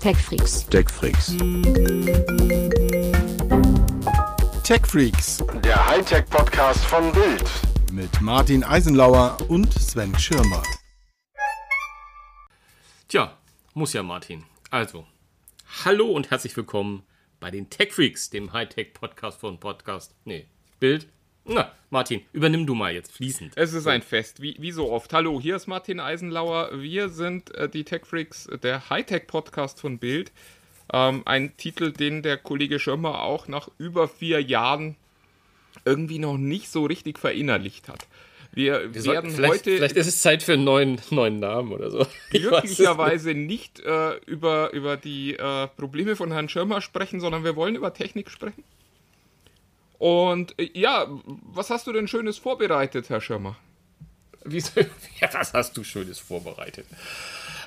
TechFreaks. TechFreaks. TechFreaks Der Hightech-Podcast von Bild. mit Martin Eisenlauer und Sven Schirmer. Tja, muss ja Martin. Also, hallo und herzlich willkommen bei den Tech Freaks, dem Hightech-Podcast von Podcast. Nee, Bild. Na, Martin, übernimm du mal jetzt fließend. Es ist ein Fest, wie, wie so oft. Hallo, hier ist Martin Eisenlauer. Wir sind äh, die Tech Freaks, der Hightech-Podcast von Bild. Ähm, ein Titel, den der Kollege Schirmer auch nach über vier Jahren irgendwie noch nicht so richtig verinnerlicht hat. Wir, Wir werden vielleicht, heute vielleicht ist es Zeit für einen neuen, neuen Namen oder so. Ich es nicht. glücklicherweise nicht äh, über, über die äh, Probleme von Herrn Schirmer sprechen, sondern wir wollen über Technik sprechen. Und äh, ja, was hast du denn Schönes vorbereitet, Herr Schirmer? Wieso, ja, was hast du Schönes vorbereitet?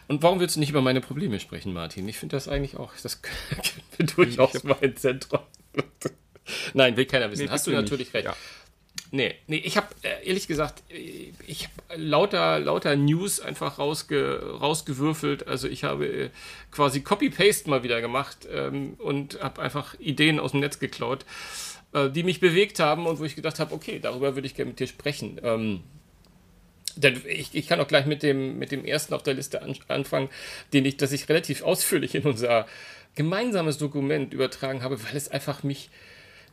Und warum willst du nicht über meine Probleme sprechen, Martin? Ich finde das eigentlich auch, das könnte durchaus mein Zentrum. Nein, will keiner wissen. Nee, hast du natürlich nicht. recht. Ja. Nee, nee, ich habe äh, ehrlich gesagt, äh, ich habe lauter, lauter News einfach rausge, rausgewürfelt. Also ich habe quasi Copy-Paste mal wieder gemacht ähm, und habe einfach Ideen aus dem Netz geklaut, äh, die mich bewegt haben und wo ich gedacht habe, okay, darüber würde ich gerne mit dir sprechen. Ähm, denn ich, ich kann auch gleich mit dem, mit dem ersten auf der Liste an, anfangen, den ich, das ich relativ ausführlich in unser gemeinsames Dokument übertragen habe, weil es einfach mich,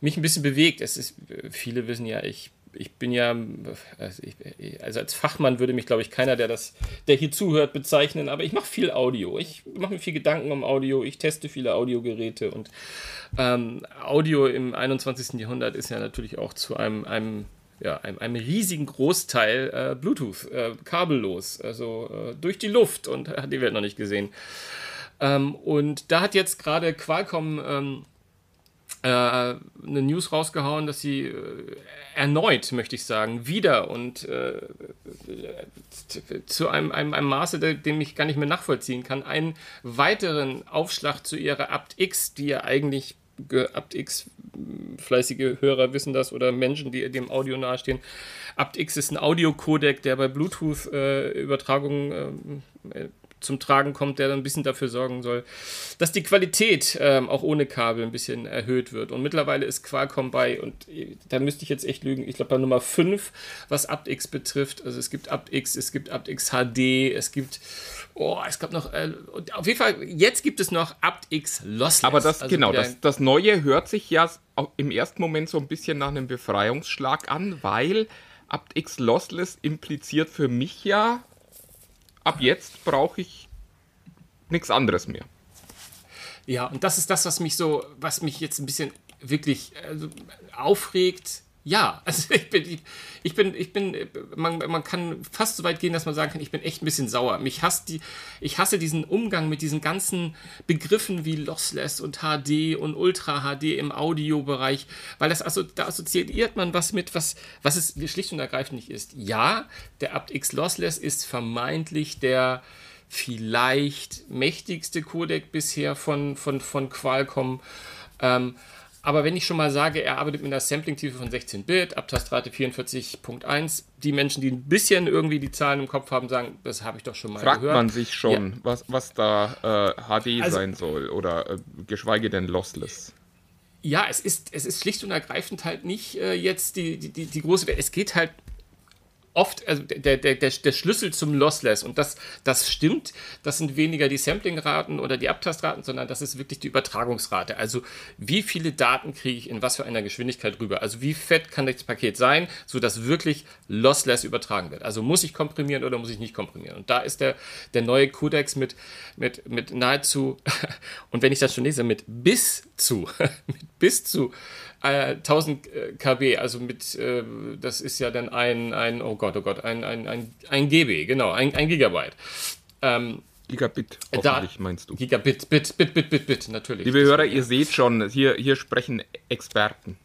mich ein bisschen bewegt. Es ist, viele wissen ja, ich, ich bin ja, also, ich, also als Fachmann würde mich, glaube ich, keiner, der das, der hier zuhört, bezeichnen, aber ich mache viel Audio. Ich mache mir viel Gedanken um Audio, ich teste viele Audiogeräte und ähm, Audio im 21. Jahrhundert ist ja natürlich auch zu einem, einem ja, einem, einem riesigen Großteil äh, Bluetooth, äh, kabellos, also äh, durch die Luft und hat die Welt noch nicht gesehen. Ähm, und da hat jetzt gerade Qualcomm ähm, äh, eine News rausgehauen, dass sie äh, erneut, möchte ich sagen, wieder und äh, zu einem, einem, einem Maße, de- dem ich gar nicht mehr nachvollziehen kann, einen weiteren Aufschlag zu ihrer apt-X, die ja eigentlich ge- apt-X fleißige Hörer wissen das oder Menschen, die dem Audio nahestehen. apt-X ist ein Audiocodec, der bei Bluetooth-Übertragungen äh, zum Tragen kommt, der dann ein bisschen dafür sorgen soll, dass die Qualität ähm, auch ohne Kabel ein bisschen erhöht wird. Und mittlerweile ist Qualcomm bei, und äh, da müsste ich jetzt echt lügen, ich glaube bei Nummer 5, was apt-X betrifft. Also es gibt apt-X, es gibt apt-X HD, es gibt, oh, es gab noch, äh, auf jeden Fall, jetzt gibt es noch apt-X Lossless. Aber das, Also genau, das, das Neue hört sich ja auch im ersten Moment so ein bisschen nach einem Befreiungsschlag an, weil apt-X Lossless impliziert für mich ja, ab jetzt brauche ich nichts anderes mehr. Ja, und das ist das, was mich so, was mich jetzt ein bisschen wirklich also, aufregt. Ja, also ich bin, ich, bin, ich bin, man, man kann fast so weit gehen, dass man sagen kann, ich bin echt ein bisschen sauer. Mich hasst die, ich hasse diesen Umgang mit diesen ganzen Begriffen wie Lossless und HD und Ultra HD im Audiobereich, weil das also, da assoziiert man was mit, was, was es schlicht und ergreifend nicht ist. Ja, der apt-X Lossless ist vermeintlich der, vielleicht mächtigste Codec bisher von, von, von Qualcomm. Ähm, aber wenn ich schon mal sage, er arbeitet mit einer Sampling-Tiefe von 16-Bit, Abtastrate 44.1, die Menschen, die ein bisschen irgendwie die Zahlen im Kopf haben, sagen, das habe ich doch schon mal Fragt gehört. man sich schon, Ja. was, was da äh, HD Also- sein soll oder äh, geschweige denn Lossless. Ja, es ist, es ist schlicht und ergreifend halt nicht äh, jetzt die, die, die, die große Welt. Es geht halt oft, also der, der, der, der Schlüssel zum Lossless, und das, das stimmt, das sind weniger die Samplingraten oder die Abtastraten, sondern das ist wirklich die Übertragungsrate. Also wie viele Daten kriege ich in was für einer Geschwindigkeit rüber? Also wie fett kann das Paket sein, sodass wirklich Lossless übertragen wird? Also muss ich komprimieren oder muss ich nicht komprimieren? Und da ist der, der neue Codex mit, mit, mit nahezu, und wenn ich das schon lese, mit bis zu, mit bis zu äh, 1000 äh, KB, also mit, äh, das ist ja dann ein, ein oh Gott, oh Gott, ein, ein, ein, ein GB, genau, ein, ein Gigabyte. Ähm, Gigabit, da- hoffentlich meinst du. Gigabit, Bit, Bit, Bit, Bit, Bit, natürlich. Liebe Hörer, ihr seht schon, hier, hier sprechen Experten.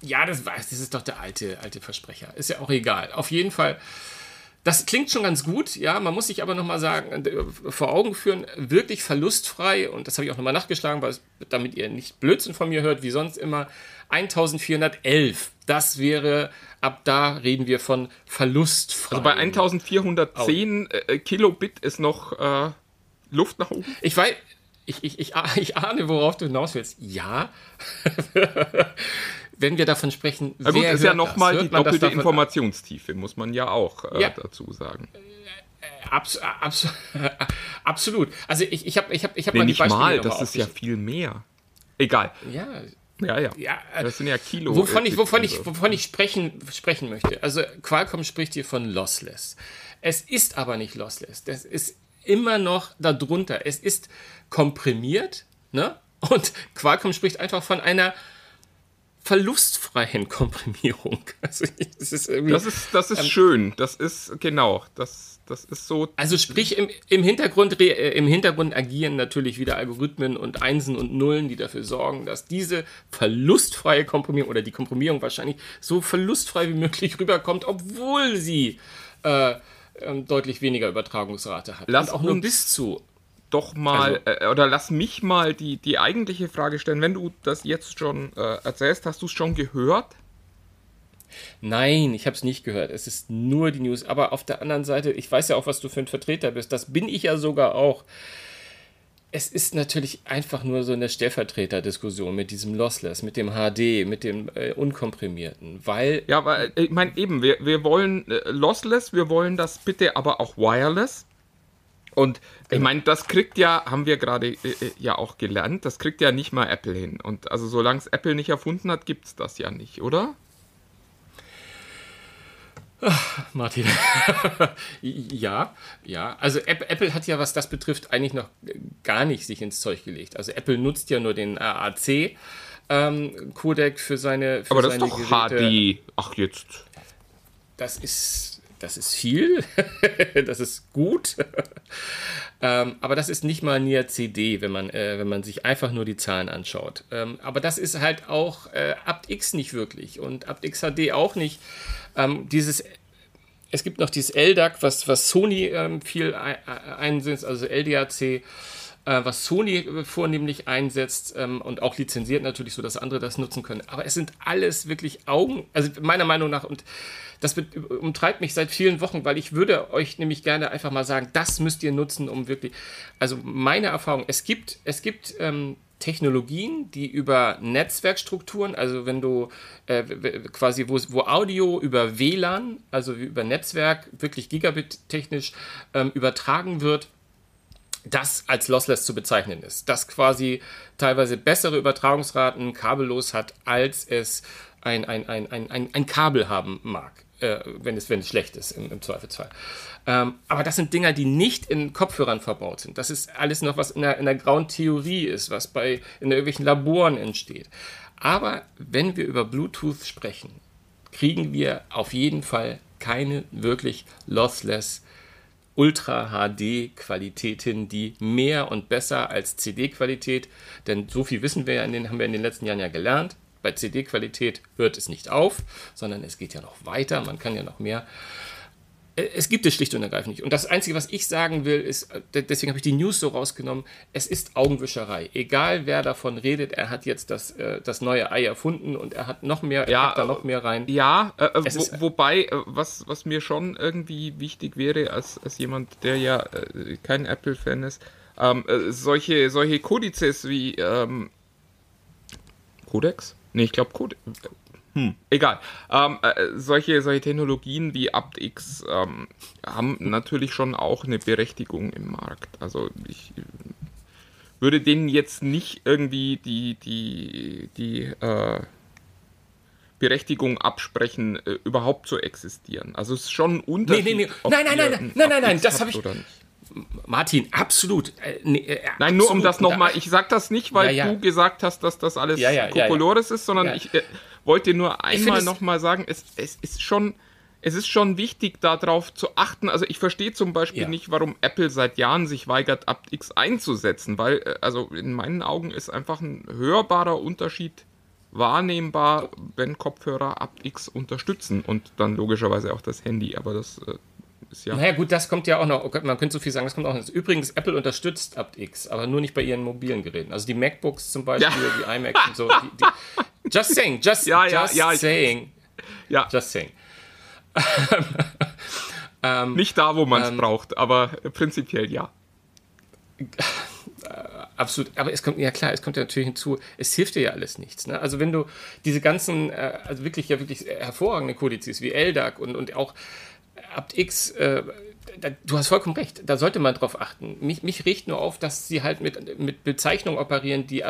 Ja, das weiß, das ist doch der alte, alte Versprecher. Ist ja auch egal. Auf jeden Fall, das klingt schon ganz gut, ja. Man muss sich aber nochmal sagen, äh, vor Augen führen, wirklich verlustfrei, und das habe ich auch nochmal nachgeschlagen, weil damit ihr nicht Blödsinn von mir hört, wie sonst immer, 1411. Das wäre, ab da reden wir von verlustfrei. Also bei 1410 äh, Kilobit ist noch äh, Luft nach oben. Ich weiß, ich, ich, ich, ich ahne, worauf du hinaus willst. Ja. Wenn wir davon sprechen, Na gut, wer ist ja nochmal die doppelte Informationstiefe, muss man ja auch äh, Ja. dazu sagen. Abs, abs, absolut. Also ich, ich habe ich hab, ich hab Nee, mal die nicht Beispiele mal, das ist ja viel mehr. Egal. Ja, Ja, ja. ja. äh, Das sind ja Kilo. Wovon äh, ich, wovon ich, wovon ich sprechen, sprechen möchte. Also Qualcomm spricht hier von lossless. Es ist aber nicht lossless. Das ist immer noch darunter. Es ist komprimiert, ne? Und Qualcomm spricht einfach von einer verlustfreien Komprimierung. Also es ist Das ist, das ist Ähm, schön. Das ist, genau, das, das ist so. also sprich, im, im, Hintergrund, äh, im Hintergrund agieren natürlich wieder Algorithmen und Einsen und Nullen, die dafür sorgen, dass diese verlustfreie Komprimierung oder die Komprimierung wahrscheinlich so verlustfrei wie möglich rüberkommt, obwohl sie äh, ähm, deutlich weniger Übertragungsrate hat. Lass und auch nur bis zu. Doch mal, Also- äh, oder lass mich mal die, die eigentliche Frage stellen. Wenn du das jetzt schon äh, erzählst, hast du es schon gehört? Nein, ich habe es nicht gehört. Es ist nur die News. Aber auf der anderen Seite, ich weiß ja auch, was du für ein Vertreter bist. Das bin ich ja sogar auch. Es ist natürlich einfach nur so eine Stellvertreterdiskussion mit diesem Lossless, mit dem HD, mit dem äh, Unkomprimierten, weil Ja, aber äh, ich meine eben, wir, wir wollen äh, lossless, wir wollen das bitte aber auch wireless. Und ich Genau. meine, das kriegt ja, haben wir gerade äh, äh, ja auch gelernt, das kriegt ja nicht mal Apple hin. Und also solange es Apple nicht erfunden hat, gibt es das ja nicht, oder? Martin. ja, ja. Also App- Apple hat ja, was das betrifft, eigentlich noch gar nicht sich ins Zeug gelegt. Also Apple nutzt ja nur den AAC. Ähm, Codec für seine für Aber das ist seine doch Geräte. HD. Ach jetzt. Das ist, das ist viel, das ist gut. ähm, aber das ist nicht mal Nier CD, wenn man, äh, wenn man sich einfach nur die Zahlen anschaut. Ähm, aber das ist halt auch äh, aptX nicht wirklich und aptX HD auch nicht. Ähm, dieses, es gibt noch dieses LDAC, was, was Sony ähm, viel ein- ein- einsetzt, also LDAC äh, was Sony vornehmlich einsetzt ähm, und auch lizenziert natürlich, so dass andere das nutzen können. Aber es sind alles wirklich Augen, also meiner Meinung nach, und das umtreibt mich seit vielen Wochen, weil ich würde euch nämlich gerne einfach mal sagen, das müsst ihr nutzen, um wirklich, also meine Erfahrung, es gibt, es gibt ähm, Technologien, die über Netzwerkstrukturen, also wenn du äh, quasi, wo, wo Audio über WLAN, also über Netzwerk, wirklich Gigabit-technisch ähm, übertragen wird, das als lossless zu bezeichnen ist. Das quasi teilweise bessere Übertragungsraten kabellos hat, als es ein, ein, ein, ein, ein, ein Kabel haben mag, äh, wenn, es, wenn es schlecht ist im, im Zweifelsfall. Ähm, aber das sind Dinger, die nicht in Kopfhörern verbaut sind. Das ist alles noch, was in der, in der grauen Theorie ist, was bei in irgendwelchen Laboren entsteht. Aber wenn wir über Bluetooth sprechen, kriegen wir auf jeden Fall keine wirklich lossless Ultra HD Qualität hin, die mehr und besser als CD Qualität, denn so viel wissen wir ja in den, haben wir in den letzten Jahren ja gelernt. Bei CD Qualität hört es nicht auf, sondern es geht ja noch weiter, man kann ja noch mehr. Äh, Es gibt es schlicht und ergreifend nicht. Und das Einzige, was ich sagen will, ist, äh, deswegen habe ich die News so rausgenommen, es ist Augenwischerei. Egal wer davon redet, er hat jetzt das, äh, das neue Ei erfunden und er hat noch mehr, er Ja, da noch mehr rein. Ja, äh, wo, ist- wobei, was, was mir schon irgendwie wichtig wäre, als, als jemand, der ja äh, kein Apple-Fan ist, ähm, äh, solche, solche Kodizes wie ähm, Codex? Nee, ich glaube Codex. Hm, egal. Ähm, äh, solche, solche Technologien wie aptX ähm, haben natürlich schon auch eine Berechtigung im Markt. Also ich würde denen jetzt nicht irgendwie die, die, die äh, Berechtigung absprechen, äh, überhaupt zu existieren. Also es ist schon ein Unterschied. nee, nee. ob Nein, nein, nein, ein nein, nein, nein, aptX das habt hab ich-. Martin, absolut. Äh, nee, äh, Nein, nur um absolut. das nochmal, ich sag das nicht, weil Ja, ja. du gesagt hast, dass das alles Ja, ja. Kokolores ist, sondern ich äh, wollte nur einmal nochmal sagen, es, es ist schon, es ist schon wichtig, darauf zu achten. Also ich verstehe zum Beispiel Ja. nicht, warum Apple seit Jahren sich weigert, aptX einzusetzen, weil, äh, also in meinen Augen ist einfach ein hörbarer Unterschied wahrnehmbar, wenn Kopfhörer aptX unterstützen und dann logischerweise auch das Handy, aber das äh, ist ja... Naja, gut, das kommt ja auch noch. okay, Man könnte so viel sagen, das kommt auch noch. Übrigens, Apple unterstützt aptX, aber nur nicht bei ihren mobilen Geräten. Also die MacBooks zum Beispiel, Ja. die iMacs und so. Die, die, just saying, just, Ja, just ja, saying. Ja. Just saying. Nicht da, wo man es ähm, braucht, aber äh, prinzipiell ja. absolut. Aber es kommt, ja klar, es kommt ja natürlich hinzu, es hilft dir ja alles nichts. Ne? Also wenn du diese ganzen, äh, also wirklich ja wirklich hervorragende Kodizes wie LDAC und, und auch AptX, äh, da, du hast vollkommen recht, da sollte man drauf achten. Mich, mich riecht nur auf, dass sie halt mit, mit Bezeichnungen operieren, die,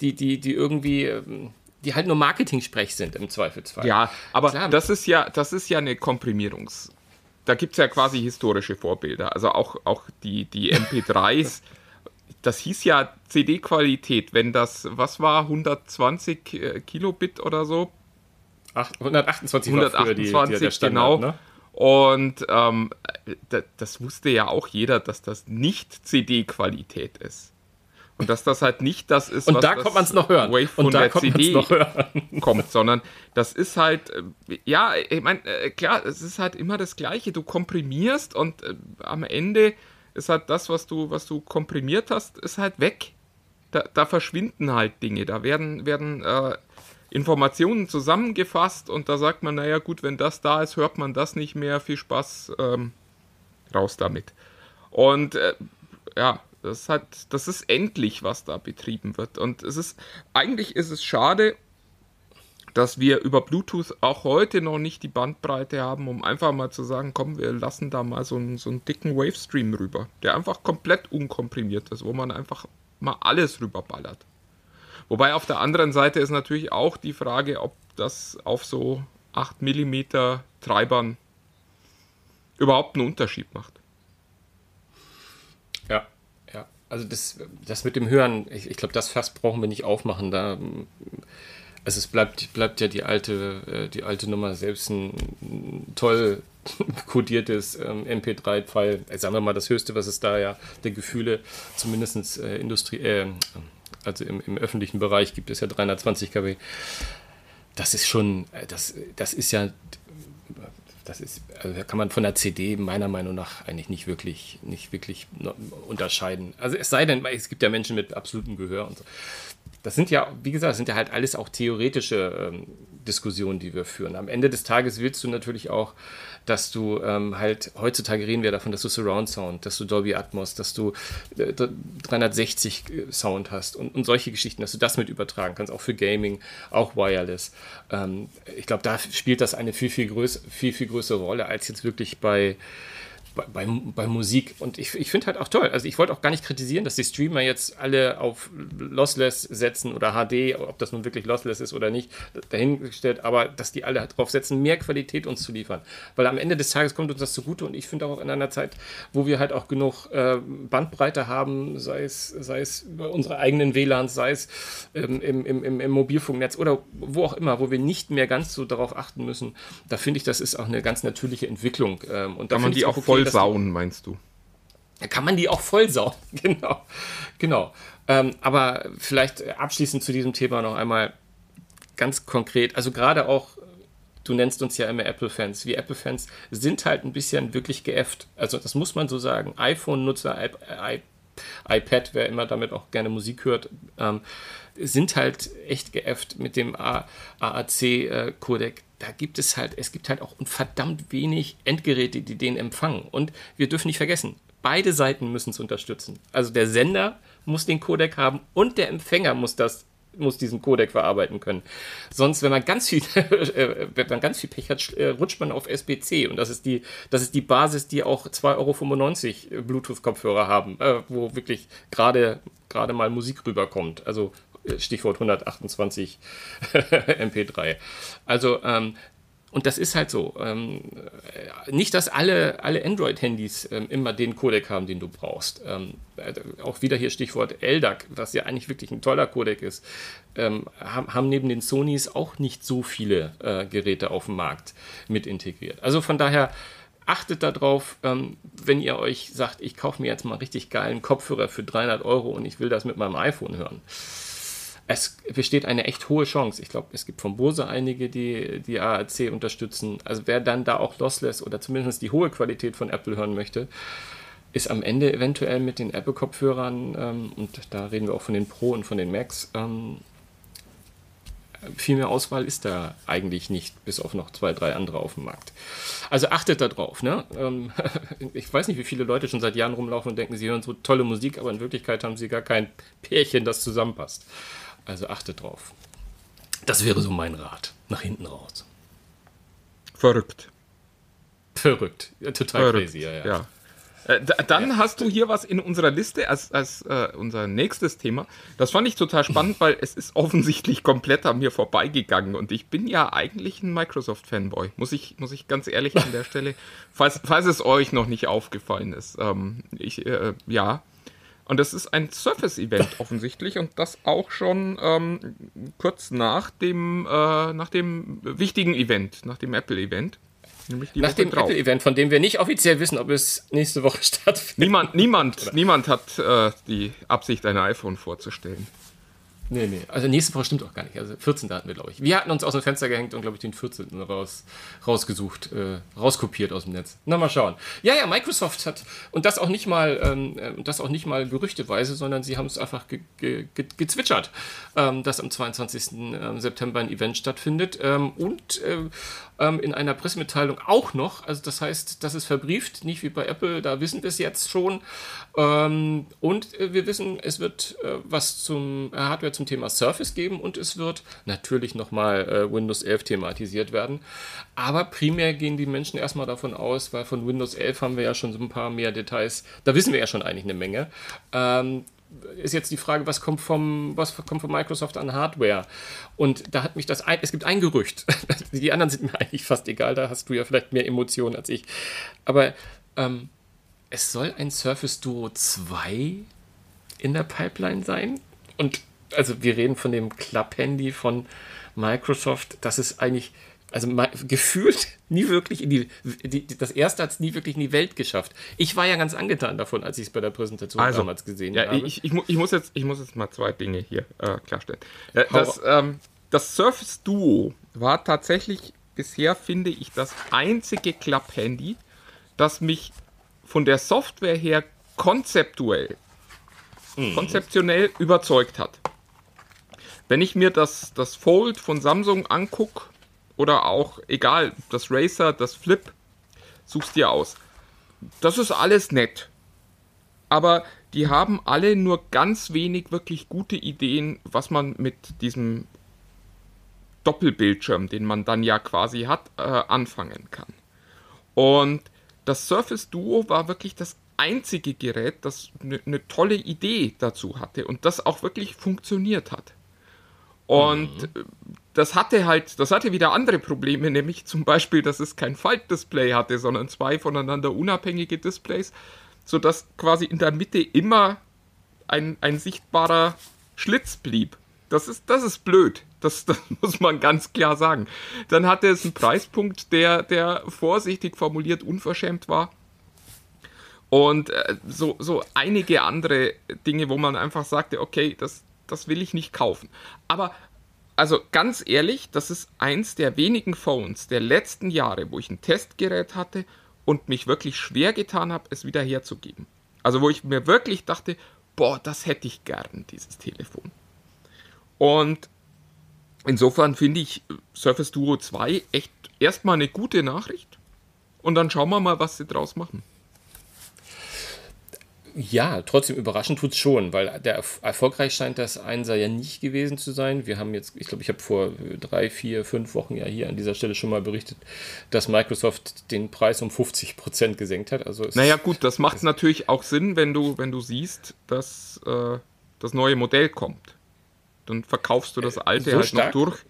die, die, die irgendwie. Ähm, die halt nur Marketing-Sprech sind im Zweifelsfall. Ja, aber Klar. das ist ja, das ist ja eine Komprimierungs- da gibt es ja quasi historische Vorbilder. Also auch, auch die, die MP3s, das hieß ja CD-Qualität, wenn das, was war, 120 äh, Kilobit oder so? 128, 128 war die, die, Standard, genau. Ne? Und ähm, das wusste ja auch jeder, dass das nicht CD-Qualität ist. Und dass das halt nicht das ist, und was da kommt man es noch hören. Wave von und da der CD kommt, sondern das ist halt, äh, ja, ich meine, äh, klar, es ist halt immer das Gleiche. Du komprimierst und äh, am Ende ist halt das, was du, was du komprimiert hast, ist halt weg. Da, da verschwinden halt Dinge, da werden, werden äh, Informationen zusammengefasst und da sagt man, naja gut, wenn das da ist, hört man das nicht mehr. Viel Spaß, ähm, raus damit. Und äh, ja, das, hat, das ist endlich, was da betrieben wird. Und es ist, eigentlich ist es schade, dass wir über Bluetooth auch heute noch nicht die Bandbreite haben, um einfach mal zu sagen, komm, wir lassen da mal so einen, so einen dicken Wavestream rüber, der einfach komplett unkomprimiert ist, wo man einfach mal alles rüberballert. Wobei auf der anderen Seite ist natürlich auch die Frage, ob das auf so 8 mm Treibern überhaupt einen Unterschied macht. also das, das mit dem Hören, ich, ich glaube, das Fass brauchen wir nicht aufmachen. Da, also es bleibt, bleibt ja die alte, äh, die alte Nummer, selbst ein toll kodiertes ähm, MP3-File, äh, sagen wir mal das höchste, was es da ja der Gefühle, zumindest äh, Industrie, äh, also im, im öffentlichen Bereich gibt es ja 320 kW. Das ist schon, äh, das, das ist ja das ist, also da kann man von der CD meiner Meinung nach eigentlich nicht wirklich, nicht wirklich unterscheiden. Also es sei denn, es gibt ja Menschen mit absolutem Gehör und so. Das sind ja, wie gesagt, sind ja halt alles auch theoretische ähm, Diskussionen, die wir führen. Am Ende des Tages willst du natürlich auch dass du ähm, halt, heutzutage reden wir davon, dass du Surround Sound, dass du Dolby Atmos, dass du äh, 360 äh, Sound hast und, und solche Geschichten, dass du das mit übertragen kannst, auch für Gaming, auch Wireless. Ähm, ich glaube, da spielt das eine viel, viel, größ viel, viel größere Rolle als jetzt wirklich bei bei, bei, Musik. Und ich, ich finde halt auch toll. Also ich wollte auch gar nicht kritisieren, dass die Streamer jetzt alle auf Lossless setzen oder HD, ob das nun wirklich Lossless ist oder nicht, dahingestellt, aber dass die alle darauf setzen, mehr Qualität uns zu liefern. Weil am Ende des Tages kommt uns das zugute und ich finde auch in einer Zeit, wo wir halt auch genug äh, Bandbreite haben, sei es, sei es bei unseren eigenen WLANs, sei es ähm, im, im, im Mobilfunknetz oder wo auch immer, wo wir nicht mehr ganz so darauf achten müssen, da finde ich, das ist auch eine ganz natürliche Entwicklung. Ähm, und da man die auch voll vollsauen, meinst du? Da kann man die auch vollsauen, genau. genau. Ähm, aber vielleicht abschließend zu diesem Thema noch einmal ganz konkret, also gerade auch, du nennst uns ja immer Apple-Fans, wir Apple-Fans sind halt ein bisschen wirklich geäfft. Also das muss man so sagen. iPhone-Nutzer, iPad, wer immer damit auch gerne Musik hört, ähm, sind halt echt geäfft mit dem AAC-Codec. Äh, da gibt es halt, es gibt halt auch verdammt wenig Endgeräte, die den empfangen. Und wir dürfen nicht vergessen, beide Seiten müssen es unterstützen. Also der Sender muss den Codec haben und der Empfänger muss das muss diesen Codec verarbeiten können. Sonst, wenn man ganz viel, äh, wenn man ganz viel Pech hat, äh, rutscht man auf SBC und das ist die, das ist die Basis, die auch 2,95 Euro Bluetooth-Kopfhörer haben, äh, wo wirklich gerade gerade mal Musik rüberkommt. Also Stichwort 128 MP3. Also, ähm, und das ist halt so. Ähm, nicht, dass alle, alle Android-Handys ähm, immer den Codec haben, den du brauchst. Ähm, äh, auch wieder hier Stichwort LDAC, was ja eigentlich wirklich ein toller Codec ist, ähm, haben, neben den Sonys auch nicht so viele äh, Geräte auf dem Markt mit integriert. Also von daher achtet darauf, ähm, wenn ihr euch sagt, ich kaufe mir jetzt mal richtig geilen Kopfhörer für 300 Euro und ich will das mit meinem iPhone hören es besteht eine echt hohe Chance. Ich glaube, es gibt von Bose einige, die die AAC unterstützen. Also wer dann da auch Lossless oder zumindest die hohe Qualität von Apple hören möchte, ist am Ende eventuell mit den Apple-Kopfhörern, ähm, und da reden wir auch von den Pro und von den Max, ähm, viel mehr Auswahl ist da eigentlich nicht, bis auf noch zwei, drei andere auf dem Markt. Also achtet da drauf. Ne? Ähm, ich weiß nicht, wie viele Leute schon seit Jahren rumlaufen und denken, sie hören so tolle Musik, aber in Wirklichkeit haben sie gar kein Pärchen, das zusammenpasst. Also achtet drauf. Das wäre so mein Rat. Nach hinten raus. Verrückt. Verrückt. Ja, total Verrückt. crazy, ja. ja. ja. Äh, dann ja. hast du hier was in unserer Liste als, als äh, unser nächstes Thema. Das fand ich total spannend, weil es ist offensichtlich komplett an mir vorbeigegangen und ich bin ja eigentlich ein Microsoft-Fanboy, muss ich, muss ich ganz ehrlich an der Stelle, falls, falls es euch noch nicht aufgefallen ist. Ähm, ich, äh, ja. Und das ist ein Surface-Event offensichtlich und das auch schon ähm, kurz nach dem, äh, nach dem wichtigen Event, nach dem Apple-Event. Nach dem Apple-Event, von dem wir nicht offiziell wissen, ob es nächste Woche stattfindet. Niemand, niemand, niemand hat äh, die Absicht, ein iPhone vorzustellen. Nee, nee. Also nächste Woche stimmt auch gar nicht. Also 14. hatten wir, glaube ich. Wir hatten uns aus dem Fenster gehängt und, glaube ich, den 14. Raus, rausgesucht, äh, rauskopiert aus dem Netz. Na, mal schauen. Ja, ja, Microsoft hat, und das auch nicht mal, ähm, äh, das auch nicht mal gerüchteweise, sondern sie haben es einfach ge ge ge gezwitschert, ähm, dass am 22. Ähm, September ein Event stattfindet. Ähm, und äh, ähm, in einer Pressemitteilung auch noch, also das heißt, das ist verbrieft, nicht wie bei Apple, da wissen wir es jetzt schon. Ähm, und äh, wir wissen, es wird äh, was zum Hardware zum zum Thema Surface geben und es wird natürlich nochmal äh, Windows 11 thematisiert werden. Aber primär gehen die Menschen erstmal davon aus, weil von Windows 11 haben wir ja schon so ein paar mehr Details, da wissen wir ja schon eigentlich eine Menge. Ähm, ist jetzt die Frage, was kommt vom, was kommt von Microsoft an Hardware? Und da hat mich das ein, es gibt ein Gerücht. Die anderen sind mir eigentlich fast egal, da hast du ja vielleicht mehr Emotionen als ich. Aber ähm, es soll ein Surface Duo 2 in der Pipeline sein. Und also wir reden von dem Club-Handy von Microsoft, das ist eigentlich, also gefühlt nie wirklich in die, die das erste hat es nie wirklich in die Welt geschafft. Ich war ja ganz angetan davon, als ich es bei der Präsentation also, damals gesehen ja, habe. Ich, ich, ich, muss jetzt, ich muss jetzt mal zwei Dinge hier äh, klarstellen. Äh, das, ähm, das Surface Duo war tatsächlich bisher, finde ich, das einzige Club-Handy, das mich von der Software her konzeptuell, mhm. konzeptionell überzeugt hat. Wenn ich mir das, das Fold von Samsung angucke, oder auch, egal, das Racer, das Flip, suchst dir aus. Das ist alles nett. Aber die haben alle nur ganz wenig wirklich gute Ideen, was man mit diesem Doppelbildschirm, den man dann ja quasi hat, äh, anfangen kann. Und das Surface Duo war wirklich das einzige Gerät, das eine ne tolle Idee dazu hatte und das auch wirklich funktioniert hat. Und mhm. das hatte halt, das hatte wieder andere Probleme, nämlich zum Beispiel, dass es kein Faltdisplay hatte, sondern zwei voneinander unabhängige Displays, sodass quasi in der Mitte immer ein, ein sichtbarer Schlitz blieb. Das ist, das ist blöd. Das, das muss man ganz klar sagen. Dann hatte es einen Preispunkt, der, der vorsichtig formuliert unverschämt war. Und äh, so, so einige andere Dinge, wo man einfach sagte, okay, das, das will ich nicht kaufen. Aber also ganz ehrlich, das ist eins der wenigen Phones der letzten Jahre, wo ich ein Testgerät hatte und mich wirklich schwer getan habe, es wieder herzugeben. Also wo ich mir wirklich dachte, boah, das hätte ich gern, dieses Telefon. Und insofern finde ich Surface Duo 2 echt erstmal eine gute Nachricht. Und dann schauen wir mal, was sie draus machen. Ja, trotzdem überraschend tut es schon, weil der erfolgreich scheint das Einser ja nicht gewesen zu sein. Wir haben jetzt, ich glaube, ich habe vor drei, vier, fünf Wochen ja hier an dieser Stelle schon mal berichtet, dass Microsoft den Preis um 50 Prozent gesenkt hat. Also naja, gut, das macht natürlich auch Sinn, wenn du, wenn du siehst, dass äh, das neue Modell kommt. Dann verkaufst du das äh, alte so halt stark? noch durch.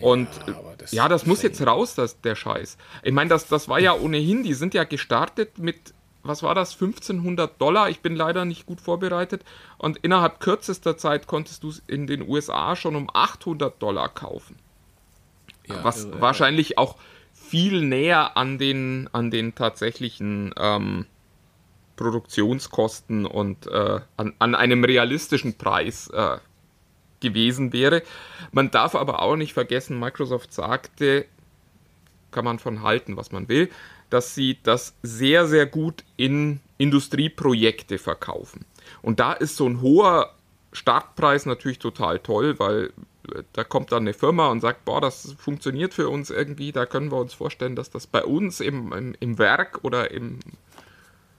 Und ja, das, ja, das muss jetzt raus, das, der Scheiß. Ich meine, das, das war ja ohnehin, die sind ja gestartet mit was war das, 1500 Dollar. Ich bin leider nicht gut vorbereitet. Und innerhalb kürzester Zeit konntest du es in den USA schon um 800 Dollar kaufen. Ja, was also, wahrscheinlich auch viel näher an den, an den tatsächlichen ähm, Produktionskosten und äh, an, an, einem realistischen Preis äh, gewesen wäre. Man darf aber auch nicht vergessen, Microsoft sagte, kann man von halten, was man will, dass sie das sehr, sehr gut in Industrieprojekte verkaufen. Und da ist so ein hoher Startpreis natürlich total toll, weil da kommt dann eine Firma und sagt, boah, das funktioniert für uns irgendwie, da können wir uns vorstellen, dass das bei uns im, im, im Werk oder im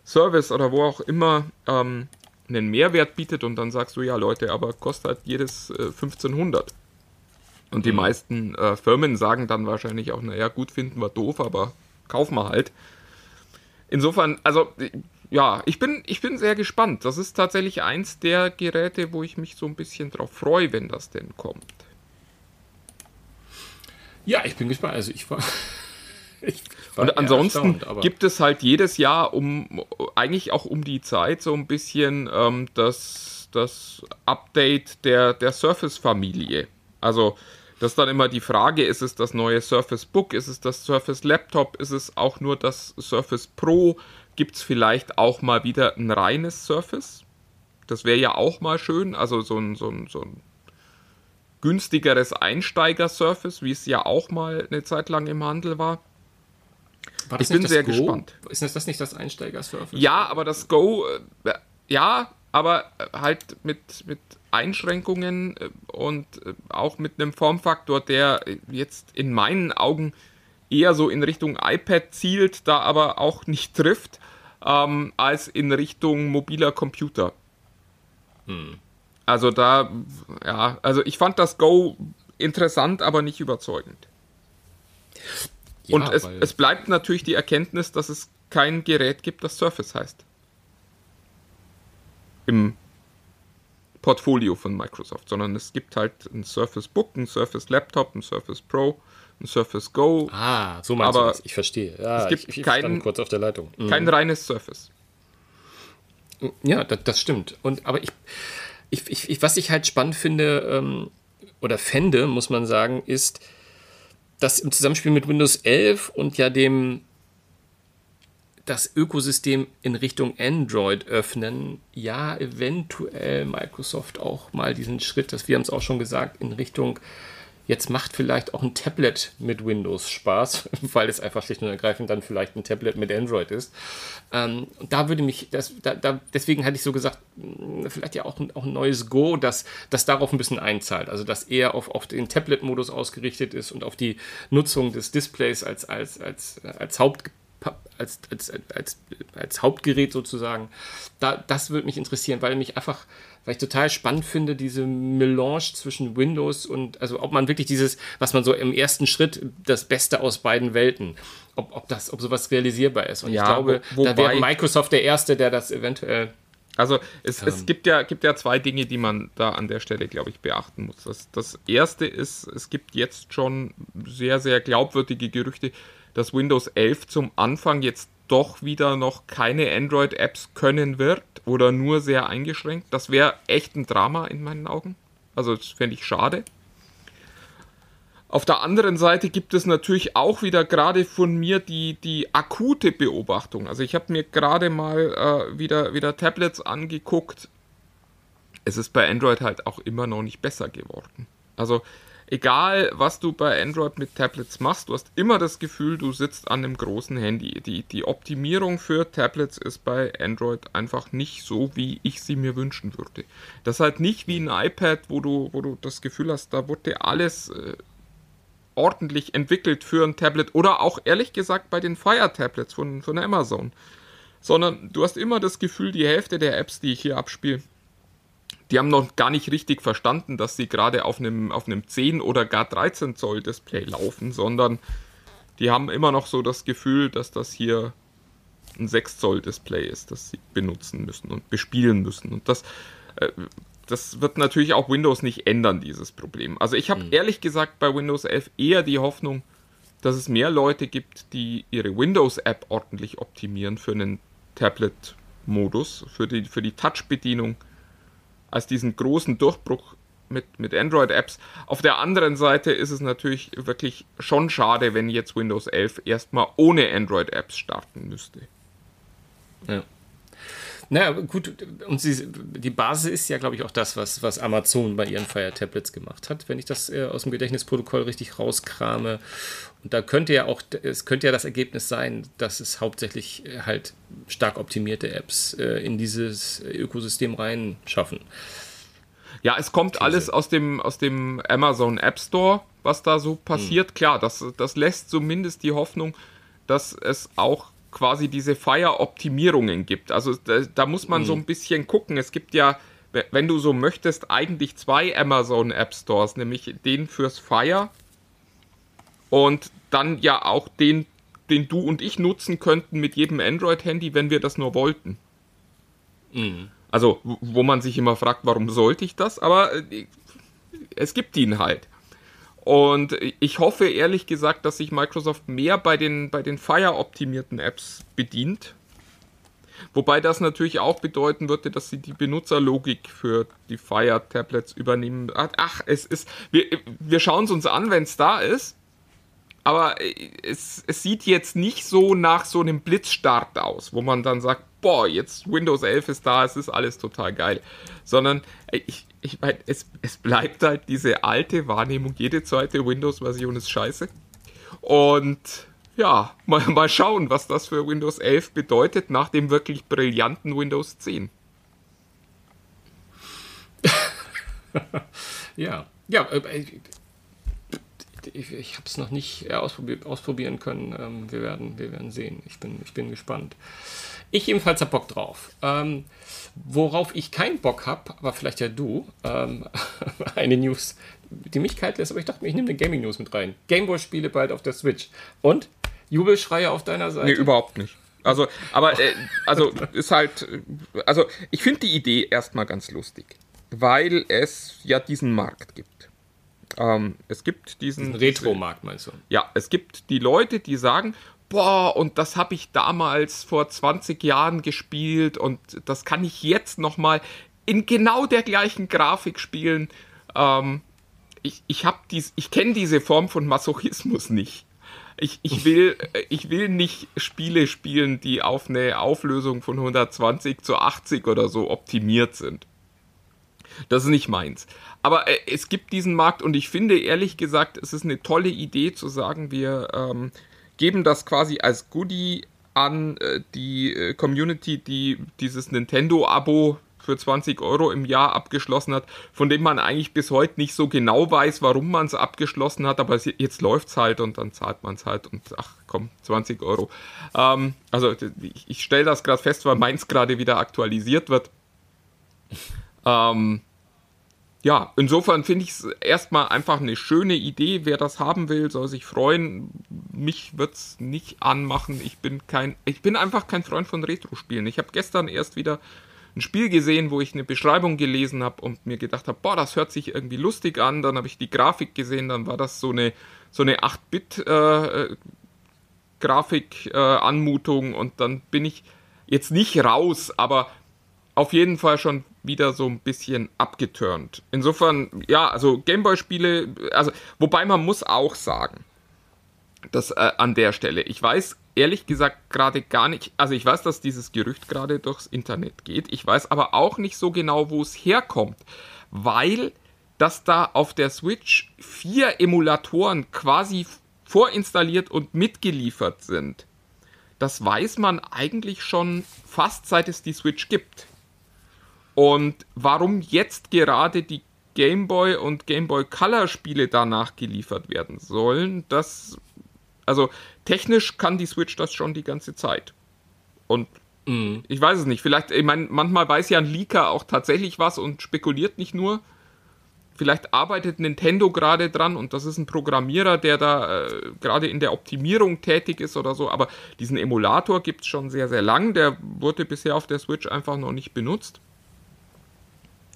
Service oder wo auch immer ähm, einen Mehrwert bietet und dann sagst du, ja Leute, aber kostet halt jedes äh, 1500. Und die mhm. meisten äh, Firmen sagen dann wahrscheinlich auch, naja, gut, finden wir doof, aber kaufen wir halt. Insofern, also ja, ich bin, ich bin sehr gespannt. Das ist tatsächlich eins der Geräte, wo ich mich so ein bisschen drauf freue, wenn das denn kommt. Ja, ich bin gespannt. Also ich war. ich war Und ansonsten gibt es halt jedes Jahr um eigentlich auch um die Zeit so ein bisschen ähm, das, das Update der, der Surface-Familie. Also das ist dann immer die Frage, ist es das neue Surface Book, ist es das Surface Laptop, ist es auch nur das Surface Pro? Gibt es vielleicht auch mal wieder ein reines Surface? Das wäre ja auch mal schön, also so ein, so ein, so ein günstigeres Einsteiger-Surface, wie es ja auch mal eine Zeit lang im Handel war. war ich bin sehr Go? gespannt. Ist das nicht das Einsteiger-Surface? Ja, aber das Go, äh, ja, aber halt mit, mit Einschränkungen äh, und äh, auch mit einem Formfaktor, der jetzt in meinen Augen eher so in Richtung iPad zielt, da aber auch nicht trifft, ähm, als in Richtung mobiler Computer. Hm. Also da, ja, also ich fand das Go interessant, aber nicht überzeugend. Ja, und es, es bleibt natürlich die Erkenntnis, dass es kein Gerät gibt, das Surface heißt. Im Portfolio von Microsoft, sondern es gibt halt ein Surface Book, ein Surface Laptop, ein Surface Pro, ein Surface Go. Ah, so meinst aber du das. Ich verstehe. Ja, es gibt ich, ich kein, kurz auf der Leitung. Mhm. kein reines Surface. Ja, das, das stimmt. Und aber ich, ich, ich, was ich halt spannend finde ähm, oder fände, muss man sagen, ist, dass im Zusammenspiel mit Windows 11 und ja dem das Ökosystem in Richtung Android öffnen, ja, eventuell Microsoft auch mal diesen Schritt, das wir haben es auch schon gesagt, in Richtung jetzt macht vielleicht auch ein Tablet mit Windows Spaß, weil es einfach schlicht und ergreifend dann vielleicht ein Tablet mit Android ist. Ähm, da würde mich, das, da, da, deswegen hatte ich so gesagt, hm, vielleicht ja auch ein, auch ein neues Go, das, das darauf ein bisschen einzahlt. Also, dass eher auf, auf den Tablet-Modus ausgerichtet ist und auf die Nutzung des Displays als, als, als, als Haupt als, als, als, als Hauptgerät sozusagen. Da, das würde mich interessieren, weil mich einfach, weil ich total spannend finde, diese Melange zwischen Windows und, also ob man wirklich dieses, was man so im ersten Schritt, das Beste aus beiden Welten, ob, ob das, ob sowas realisierbar ist. Und ja, ich glaube, wo, da wäre Microsoft der Erste, der das eventuell also es, ähm. es gibt, ja, gibt ja zwei Dinge, die man da an der Stelle, glaube ich, beachten muss. Das, das erste ist, es gibt jetzt schon sehr, sehr glaubwürdige Gerüchte, dass Windows 11 zum Anfang jetzt doch wieder noch keine Android-Apps können wird oder nur sehr eingeschränkt. Das wäre echt ein Drama in meinen Augen. Also das fände ich schade. Auf der anderen Seite gibt es natürlich auch wieder gerade von mir die, die akute Beobachtung. Also ich habe mir gerade mal äh, wieder, wieder Tablets angeguckt. Es ist bei Android halt auch immer noch nicht besser geworden. Also egal was du bei Android mit Tablets machst, du hast immer das Gefühl, du sitzt an einem großen Handy. Die, die Optimierung für Tablets ist bei Android einfach nicht so, wie ich sie mir wünschen würde. Das ist halt nicht wie ein iPad, wo du, wo du das Gefühl hast, da wurde alles äh, ordentlich entwickelt für ein Tablet oder auch ehrlich gesagt bei den Fire Tablets von, von Amazon. Sondern du hast immer das Gefühl, die Hälfte der Apps, die ich hier abspiele, die haben noch gar nicht richtig verstanden, dass sie gerade auf einem, auf einem 10 oder gar 13 Zoll Display laufen, sondern die haben immer noch so das Gefühl, dass das hier ein 6 Zoll Display ist, das sie benutzen müssen und bespielen müssen. Und das, äh, das wird natürlich auch Windows nicht ändern, dieses Problem. Also ich habe mhm. ehrlich gesagt bei Windows 11 eher die Hoffnung, dass es mehr Leute gibt, die ihre Windows-App ordentlich optimieren für einen Tablet-Modus, für die, für die Touch-Bedienung als diesen großen Durchbruch mit, mit Android-Apps. Auf der anderen Seite ist es natürlich wirklich schon schade, wenn jetzt Windows 11 erstmal ohne Android-Apps starten müsste. Ja. Naja, gut, und sie, die Basis ist ja, glaube ich, auch das, was, was Amazon bei ihren Fire Tablets gemacht hat, wenn ich das äh, aus dem Gedächtnisprotokoll richtig rauskrame. Und da könnte ja auch, es könnte ja das Ergebnis sein, dass es hauptsächlich äh, halt stark optimierte Apps äh, in dieses Ökosystem reinschaffen. Ja, es kommt alles aus dem, aus dem Amazon App Store, was da so passiert. Hm. Klar, das, das lässt zumindest die Hoffnung, dass es auch quasi diese Fire-Optimierungen gibt. Also da, da muss man hm. so ein bisschen gucken. Es gibt ja, wenn du so möchtest, eigentlich zwei Amazon App Stores, nämlich den fürs Fire und dann ja auch den, den du und ich nutzen könnten mit jedem Android-Handy, wenn wir das nur wollten. Mhm. Also, wo man sich immer fragt, warum sollte ich das? Aber äh, es gibt ihn halt. Und ich hoffe ehrlich gesagt, dass sich Microsoft mehr bei den, bei den Fire-optimierten Apps bedient. Wobei das natürlich auch bedeuten würde, dass sie die Benutzerlogik für die Fire-Tablets übernehmen. Ach, es ist. Wir, wir schauen es uns an, wenn es da ist aber äh, es, es sieht jetzt nicht so nach so einem Blitzstart aus, wo man dann sagt, boah, jetzt Windows 11 ist da, es ist alles total geil. Sondern äh, ich, ich meine, es, es bleibt halt diese alte Wahrnehmung, jede zweite Windows-Version ist scheiße. Und ja, mal, mal schauen, was das für Windows 11 bedeutet nach dem wirklich brillanten Windows 10. ja, ja, äh, ich, ich habe es noch nicht ausprobier ausprobieren können. Ähm, wir, werden, wir werden sehen. Ich bin, ich bin gespannt. Ich ebenfalls habe Bock drauf. Ähm, worauf ich keinen Bock habe, aber vielleicht ja du, ähm, eine News, die mich kalt lässt, aber ich dachte mir, ich nehme eine Gaming News mit rein. Gameboy-Spiele bald auf der Switch. Und? Jubelschreie auf deiner Seite? Nee, überhaupt nicht. Also, aber, äh, also, ist halt, also, ich finde die Idee erstmal ganz lustig, weil es ja diesen Markt gibt. Ähm, es gibt diesen, diesen Retro-Markt, meinst du? Ja, es gibt die Leute, die sagen, boah, und das habe ich damals vor 20 Jahren gespielt und das kann ich jetzt nochmal in genau der gleichen Grafik spielen. Ähm, ich ich, dies, ich kenne diese Form von Masochismus nicht. Ich, ich, will, ich will nicht Spiele spielen, die auf eine Auflösung von 120 zu 80 oder so optimiert sind. Das ist nicht meins. Aber äh, es gibt diesen Markt und ich finde ehrlich gesagt, es ist eine tolle Idee zu sagen, wir ähm, geben das quasi als Goodie an äh, die äh, Community, die dieses Nintendo-Abo für 20 Euro im Jahr abgeschlossen hat, von dem man eigentlich bis heute nicht so genau weiß, warum man es abgeschlossen hat, aber jetzt läuft es halt und dann zahlt man es halt und ach komm, 20 Euro. Ähm, also ich, ich stelle das gerade fest, weil meins gerade wieder aktualisiert wird. Ähm, ja, insofern finde ich es erstmal einfach eine schöne Idee. Wer das haben will, soll sich freuen. Mich wird es nicht anmachen. Ich bin kein, ich bin einfach kein Freund von Retro-Spielen. Ich habe gestern erst wieder ein Spiel gesehen, wo ich eine Beschreibung gelesen habe und mir gedacht habe, boah, das hört sich irgendwie lustig an. Dann habe ich die Grafik gesehen, dann war das so eine, so eine 8-Bit äh, äh, und dann bin ich jetzt nicht raus, aber auf jeden Fall schon wieder so ein bisschen abgeturnt. Insofern, ja, also Gameboy-Spiele, also, wobei man muss auch sagen, dass äh, an der Stelle, ich weiß ehrlich gesagt gerade gar nicht, also ich weiß, dass dieses Gerücht gerade durchs Internet geht, ich weiß aber auch nicht so genau, wo es herkommt, weil dass da auf der Switch vier Emulatoren quasi vorinstalliert und mitgeliefert sind. Das weiß man eigentlich schon fast seit es die Switch gibt. Und warum jetzt gerade die Game Boy und Game Boy Color Spiele danach geliefert werden sollen, das also technisch kann die Switch das schon die ganze Zeit. Und mm. ich weiß es nicht, vielleicht ich meine, manchmal weiß ja ein Leaker auch tatsächlich was und spekuliert nicht nur. Vielleicht arbeitet Nintendo gerade dran und das ist ein Programmierer, der da äh, gerade in der Optimierung tätig ist oder so. Aber diesen Emulator gibt es schon sehr, sehr lang. Der wurde bisher auf der Switch einfach noch nicht benutzt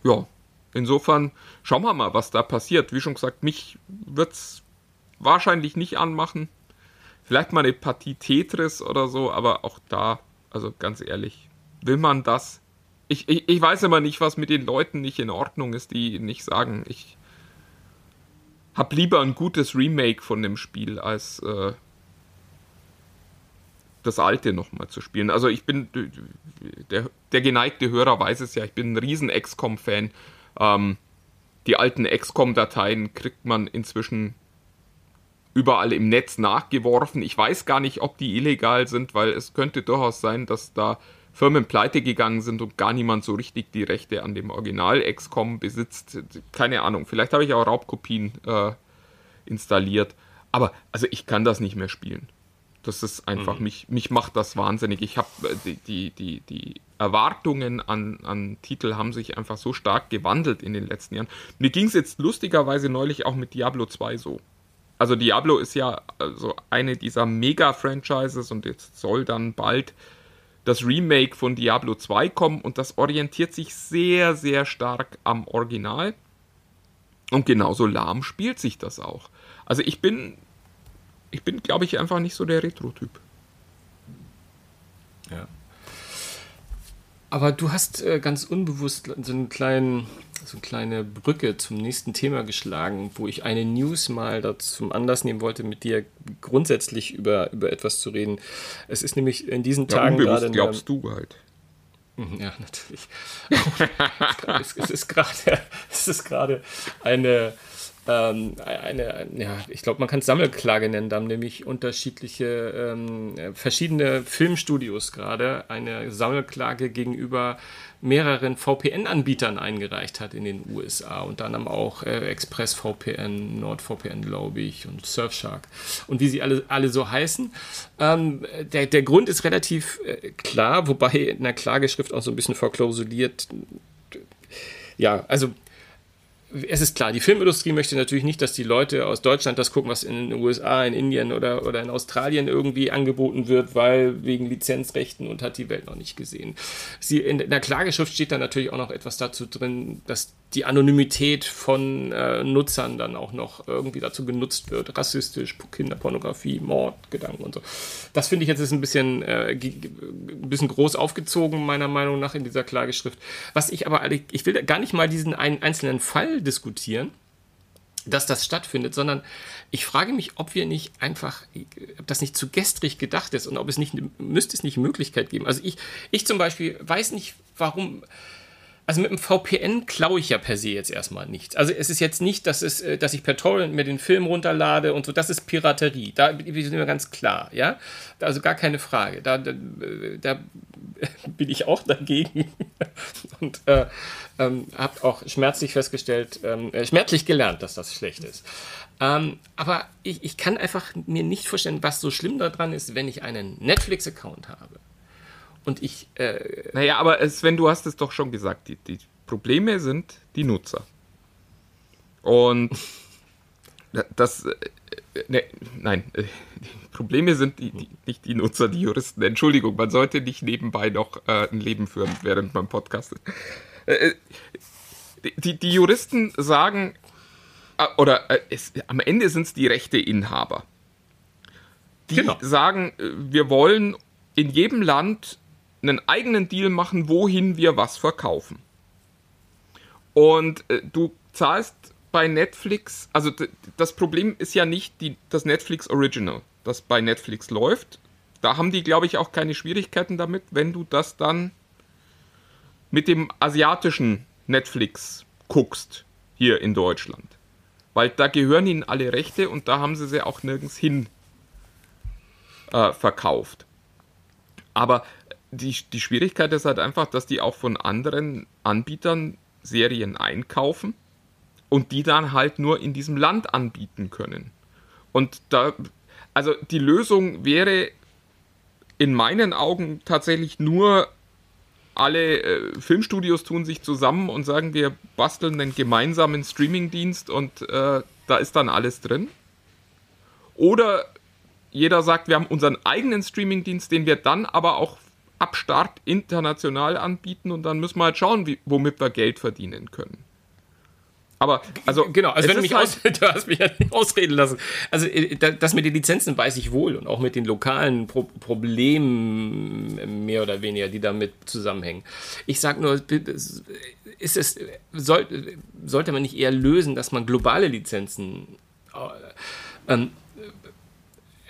ja, insofern schauen wir mal, was da passiert. Wie schon gesagt, mich wird es wahrscheinlich nicht anmachen. Vielleicht mal eine Partie Tetris oder so, aber auch da, also ganz ehrlich, will man das? Ich, ich, ich weiß immer nicht, was mit den Leuten nicht in Ordnung ist, die nicht sagen, ich habe lieber ein gutes Remake von dem Spiel als äh, das alte nochmal zu spielen. Also ich bin, der, der geneigte Hörer weiß es ja, ich bin ein riesen XCOM-Fan. Ähm, die alten XCOM-Dateien kriegt man inzwischen überall im Netz nachgeworfen. Ich weiß gar nicht, ob die illegal sind, weil es könnte durchaus sein, dass da Firmen pleite gegangen sind und gar niemand so richtig die Rechte an dem Original XCOM besitzt. Keine Ahnung, vielleicht habe ich auch Raubkopien äh, installiert. Aber also ich kann das nicht mehr spielen. Das ist einfach, mhm. mich, mich macht das wahnsinnig. Ich habe äh, die, die, die, die Erwartungen an, an Titel haben sich einfach so stark gewandelt in den letzten Jahren. Mir ging es jetzt lustigerweise neulich auch mit Diablo 2 so. Also Diablo ist ja also eine dieser Mega-Franchises und jetzt soll dann bald das Remake von Diablo 2 kommen und das orientiert sich sehr, sehr stark am Original. Und genauso lahm spielt sich das auch. Also ich bin, ich bin, glaube ich, einfach nicht so der Retro-Typ. Ja. Aber du hast äh, ganz unbewusst so einen kleinen, so eine kleine Brücke zum nächsten Thema geschlagen, wo ich eine News mal dazu zum Anlass nehmen wollte, mit dir grundsätzlich über, über etwas zu reden. Es ist nämlich in diesen ja, Tagen gerade. glaubst du halt. Ja, natürlich. es ist gerade, es ist gerade eine ähm, eine, ja, ich glaube, man kann es Sammelklage nennen, da haben nämlich unterschiedliche, ähm, verschiedene Filmstudios gerade eine Sammelklage gegenüber mehreren VPN-Anbietern eingereicht hat in den USA, unter anderem auch äh, ExpressVPN, NordVPN, glaube ich, und Surfshark und wie sie alle, alle so heißen. Ähm, der, der Grund ist relativ äh, klar, wobei in der Klageschrift auch so ein bisschen verklausuliert. Ja, also es ist klar, die Filmindustrie möchte natürlich nicht, dass die Leute aus Deutschland das gucken, was in den USA, in Indien oder, oder in Australien irgendwie angeboten wird, weil wegen Lizenzrechten und hat die Welt noch nicht gesehen. Sie, in, der Klageschrift steht dann natürlich auch noch etwas dazu drin, dass die Anonymität von äh, Nutzern dann auch noch irgendwie dazu genutzt wird. Rassistisch, Kinderpornografie, Mord, Gedanken und so. Das finde ich jetzt ist ein bisschen, äh, ein bisschen groß aufgezogen, meiner Meinung nach, in dieser Klageschrift. Was ich aber, ich will gar nicht mal diesen einen einzelnen Fall diskutieren, dass das stattfindet, sondern ich frage mich, ob wir nicht einfach, ob das nicht zu gestrig gedacht ist und ob es nicht, müsste es nicht Möglichkeit geben. Also ich, ich zum Beispiel weiß nicht, warum also mit dem VPN klaue ich ja per se jetzt erstmal nichts. Also es ist jetzt nicht, dass, es, äh, dass ich per Torrent mir den Film runterlade und so, das ist Piraterie. Da sind wir ganz klar, ja. Also gar keine Frage. Da, da, da bin ich auch dagegen und äh, ähm, habe auch schmerzlich festgestellt, ähm, äh, schmerzlich gelernt, dass das schlecht ist. Ähm, aber ich, ich kann einfach mir nicht vorstellen, was so schlimm daran ist, wenn ich einen Netflix-Account habe und ich. Äh, naja, aber Sven, du hast es doch schon gesagt. Die, die Probleme sind die Nutzer. Und das. Äh, ne, nein, die Probleme sind die, die, nicht die Nutzer, die Juristen. Entschuldigung, man sollte nicht nebenbei noch äh, ein Leben führen, während man podcastet. Äh, äh die, die Juristen sagen, oder es, am Ende sind es die Rechteinhaber. Die genau. sagen, wir wollen in jedem Land einen eigenen Deal machen, wohin wir was verkaufen. Und äh, du zahlst bei Netflix, also das Problem ist ja nicht die, das Netflix Original, das bei Netflix läuft. Da haben die, glaube ich, auch keine Schwierigkeiten damit, wenn du das dann mit dem asiatischen Netflix guckst, hier in Deutschland. Weil da gehören ihnen alle Rechte und da haben sie sie auch nirgends hin äh, verkauft. Aber die, die Schwierigkeit ist halt einfach, dass die auch von anderen Anbietern Serien einkaufen und die dann halt nur in diesem Land anbieten können. Und da, also die Lösung wäre in meinen Augen tatsächlich nur, alle äh, Filmstudios tun sich zusammen und sagen, wir basteln einen gemeinsamen Streamingdienst und äh, da ist dann alles drin. Oder jeder sagt, wir haben unseren eigenen Streamingdienst, den wir dann aber auch ab Start international anbieten und dann müssen wir halt schauen, wie, womit wir Geld verdienen können. Aber, also. Genau, also wenn du mich halt aus, du hast mich ja nicht ausreden lassen. Also, äh, das mit den Lizenzen weiß ich wohl und auch mit den lokalen Pro Problemen mehr oder weniger, die damit zusammenhängen. Ich sage nur, ist es, soll, sollte man nicht eher lösen, dass man globale Lizenzen äh, ähm,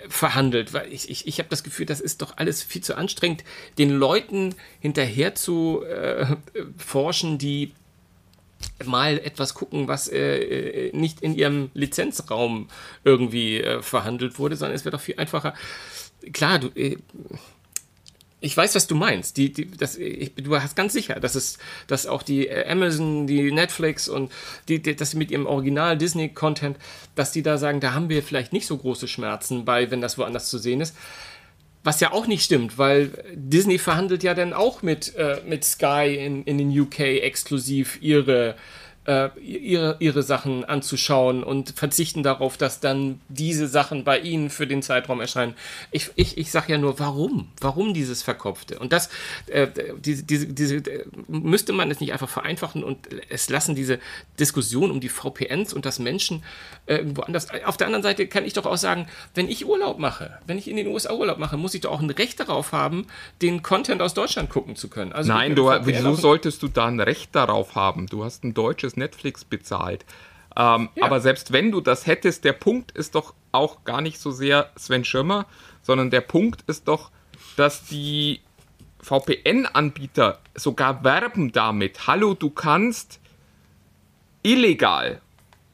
verhandelt, weil ich, ich, ich habe das Gefühl, das ist doch alles viel zu anstrengend, den Leuten hinterher zu äh, forschen, die mal etwas gucken, was äh, äh, nicht in ihrem Lizenzraum irgendwie äh, verhandelt wurde, sondern es wäre doch viel einfacher. Klar, du, äh, Ich weiß, was du meinst. Die, die, das, ich, du hast ganz sicher, dass es, dass auch die Amazon, die Netflix und die, die dass sie mit ihrem Original Disney-Content, dass die da sagen, da haben wir vielleicht nicht so große Schmerzen bei, wenn das woanders zu sehen ist. Was ja auch nicht stimmt, weil Disney verhandelt ja dann auch mit, äh, mit Sky in, in den UK exklusiv ihre äh, ihre, ihre Sachen anzuschauen und verzichten darauf, dass dann diese Sachen bei ihnen für den Zeitraum erscheinen. Ich, ich, ich sage ja nur, warum? Warum dieses Verkopfte? Und das, äh, diese, diese, diese, müsste man es nicht einfach vereinfachen und es lassen, diese Diskussion um die VPNs und das Menschen äh, irgendwo anders. Auf der anderen Seite kann ich doch auch sagen, wenn ich Urlaub mache, wenn ich in den USA Urlaub mache, muss ich doch auch ein Recht darauf haben, den Content aus Deutschland gucken zu können. Also Nein, du, wieso solltest du da ein Recht darauf haben? Du hast ein deutsches fürs Netflix bezahlt. Ähm, ja. Aber selbst wenn du das hättest, der Punkt ist doch auch gar nicht so sehr Sven Schirmer, sondern der Punkt ist doch, dass die VPN-Anbieter sogar werben damit. Hallo, du kannst illegal.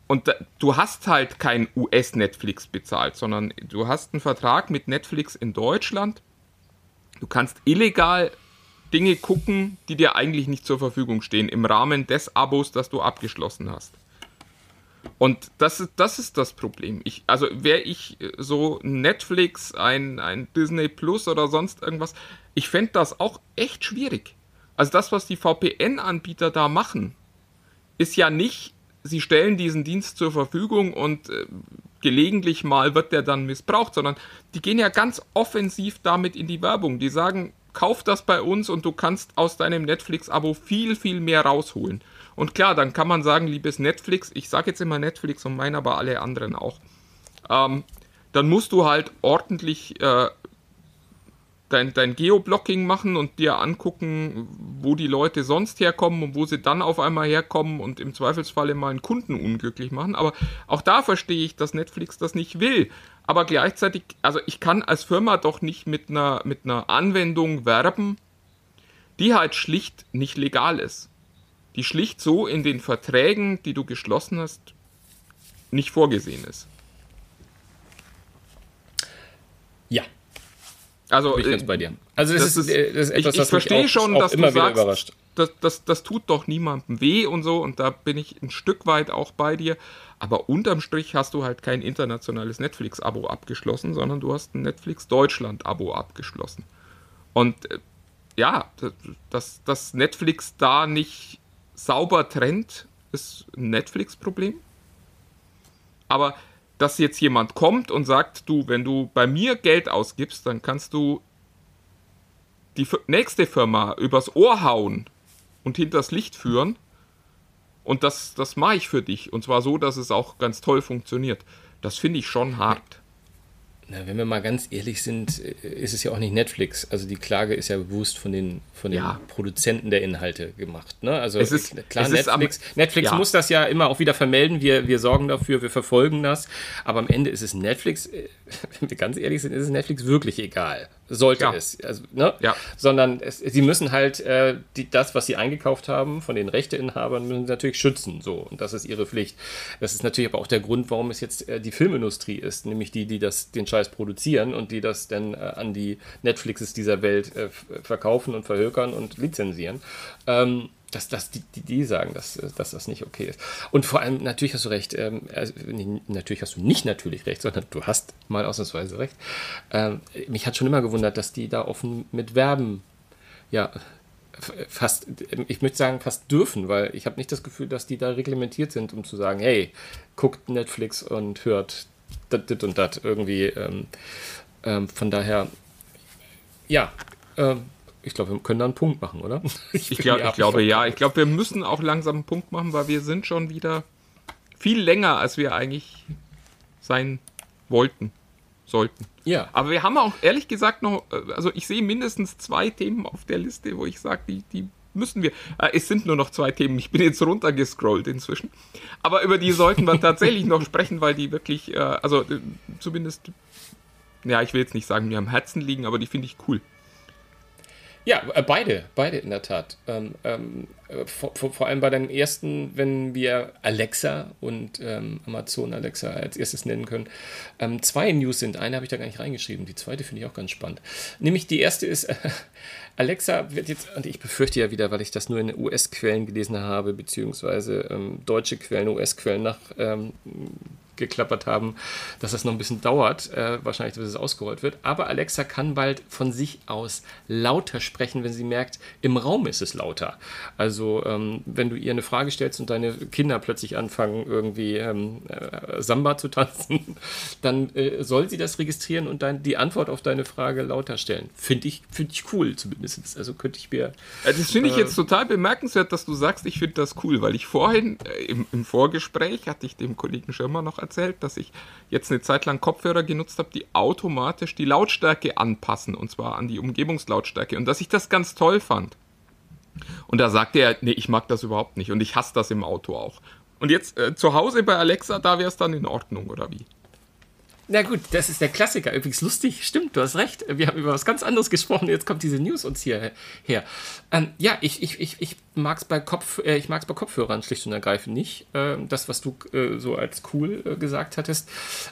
Und du hast halt kein US-Netflix bezahlt, sondern du hast einen Vertrag mit Netflix in Deutschland. Du kannst illegal Dinge gucken, die dir eigentlich nicht zur Verfügung stehen, im Rahmen des Abos, das du abgeschlossen hast. Und das ist, das ist das Problem. Ich, also wäre ich so Netflix, ein, ein Disney Plus oder sonst irgendwas, ich fände das auch echt schwierig. Also das, was die VPN-Anbieter da machen, ist ja nicht, sie stellen diesen Dienst zur Verfügung und äh, gelegentlich mal wird der dann missbraucht, sondern die gehen ja ganz offensiv damit in die Werbung. Die sagen, kauf das bei uns und du kannst aus deinem Netflix-Abo viel, viel mehr rausholen. Und klar, dann kann man sagen, liebes Netflix, ich sage jetzt immer Netflix und meine aber alle anderen auch, ähm, dann musst du halt ordentlich äh, dein, dein Geoblocking machen und dir angucken, wo die Leute sonst herkommen und wo sie dann auf einmal herkommen und im Zweifelsfalle mal einen Kunden unglücklich machen. Aber auch da verstehe ich, dass Netflix das nicht will. Aber gleichzeitig, also ich kann als Firma doch nicht mit einer, mit einer Anwendung werben, die halt schlicht nicht legal ist. Die schlicht so in den Verträgen, die du geschlossen hast, nicht vorgesehen ist. Ja, also, Bin ich ganz bei dir. Also das, das ist, ist, das ist etwas, ich, ich verstehe schon, dass du sagst, das, das, das tut doch niemandem weh und so und da bin ich ein Stück weit auch bei dir. Aber unterm Strich hast du halt kein internationales Netflix-Abo abgeschlossen, sondern du hast ein Netflix Deutschland-Abo abgeschlossen. Und äh, ja, dass, dass Netflix da nicht sauber trennt, ist ein Netflix-Problem. Aber dass jetzt jemand kommt und sagt, du, wenn du bei mir Geld ausgibst, dann kannst du die nächste Firma übers Ohr hauen und hinters Licht führen. Und das, das mache ich für dich. Und zwar so, dass es auch ganz toll funktioniert. Das finde ich schon hart. Na, wenn wir mal ganz ehrlich sind, äh, ist es ja auch nicht Netflix. Also die Klage ist ja bewusst von den, von den ja. Produzenten der Inhalte gemacht. Ne? Also es ist, klar, es Netflix, ist am, Netflix ja. muss das ja immer auch wieder vermelden. Wir, wir sorgen dafür, wir verfolgen das. Aber am Ende ist es Netflix, äh, wenn wir ganz ehrlich sind, ist es Netflix wirklich egal sollte ja. es. Also, ne? ja. Sondern es, sie müssen halt äh, die, das, was sie eingekauft haben, von den Rechteinhabern, müssen sie natürlich schützen. So. Und das ist ihre Pflicht. Das ist natürlich aber auch der Grund, warum es jetzt äh, die Filmindustrie ist, nämlich die, die das, den Scheiß produzieren und die das dann äh, an die Netflixes dieser Welt äh, verkaufen und verhökern und lizenzieren. Ähm, dass, dass die, die, die sagen, dass, dass das nicht okay ist. Und vor allem, natürlich hast du recht, ähm, also, natürlich hast du nicht natürlich recht, sondern du hast mal ausnahmsweise recht. Ähm, mich hat schon immer gewundert, dass die da offen mit Werben, ja, fast, ich möchte sagen, fast dürfen, weil ich habe nicht das Gefühl, dass die da reglementiert sind, um zu sagen, hey, guckt Netflix und hört das und das irgendwie. Ähm, ähm, von daher, ja, ähm, ich glaube, wir können da einen Punkt machen, oder? Ich, ich, glaub, ich glaube ja. Ich glaube, wir müssen auch langsam einen Punkt machen, weil wir sind schon wieder viel länger, als wir eigentlich sein wollten, sollten. Ja. Aber wir haben auch ehrlich gesagt noch, äh, also ich sehe mindestens zwei Themen auf der Liste, wo ich sage, die, die müssen wir. Äh, es sind nur noch zwei Themen. Ich bin jetzt runtergescrollt inzwischen. Aber über die sollten wir tatsächlich noch sprechen, weil die wirklich, äh, also äh, zumindest, ja, ich will jetzt nicht sagen, mir am Herzen liegen, aber die finde ich cool. Ja, äh, beide, beide in der Tat. Ähm, ähm, äh, vor, vor, allem bei deinem ersten, wenn wir Alexa und ähm, Amazon Alexa als erstes nennen können, ähm, zwei News sind. Eine habe ich da gar nicht reingeschrieben, die zweite finde ich auch ganz spannend. Nämlich die erste ist, äh, Alexa wird jetzt, und ich befürchte ja wieder, weil ich das nur in US-Quellen gelesen habe, beziehungsweise ähm, deutsche Quellen, US-Quellen nach ähm, geklappert haben, dass das noch ein bisschen dauert, äh, wahrscheinlich bis es ausgerollt wird. Aber Alexa kann bald von sich aus lauter sprechen, wenn sie merkt, im Raum ist es lauter. Also ähm, wenn du ihr eine Frage stellst und deine Kinder plötzlich anfangen, irgendwie ähm, äh, Samba zu tanzen, dann äh, soll sie das registrieren und dann die Antwort auf deine Frage lauter stellen. Finde ich, find ich cool zumindest. Also könnte ich mir. Äh, das finde ich jetzt total bemerkenswert, dass du sagst, ich finde das cool, weil ich vorhin äh, im, im Vorgespräch hatte ich dem Kollegen Schirmer noch erzählt, erzählt, dass ich jetzt eine Zeit lang Kopfhörer genutzt habe, die automatisch die Lautstärke anpassen, und zwar an die Umgebungslautstärke, und dass ich das ganz toll fand. Und da sagte er, nee, ich mag das überhaupt nicht und ich hasse das im Auto auch. Und jetzt äh, zu Hause bei Alexa, da wäre es dann in Ordnung, oder wie? Na gut, das ist der Klassiker. Übrigens lustig, stimmt, du hast recht. Wir haben über was ganz anderes gesprochen. Jetzt kommt diese News uns hier her. Ähm, ja, ich, ich, ich, ich mag es bei, Kopf, äh, bei Kopfhörern schlicht und ergreifend nicht. Ähm, das, was du äh, so als cool äh, gesagt hattest.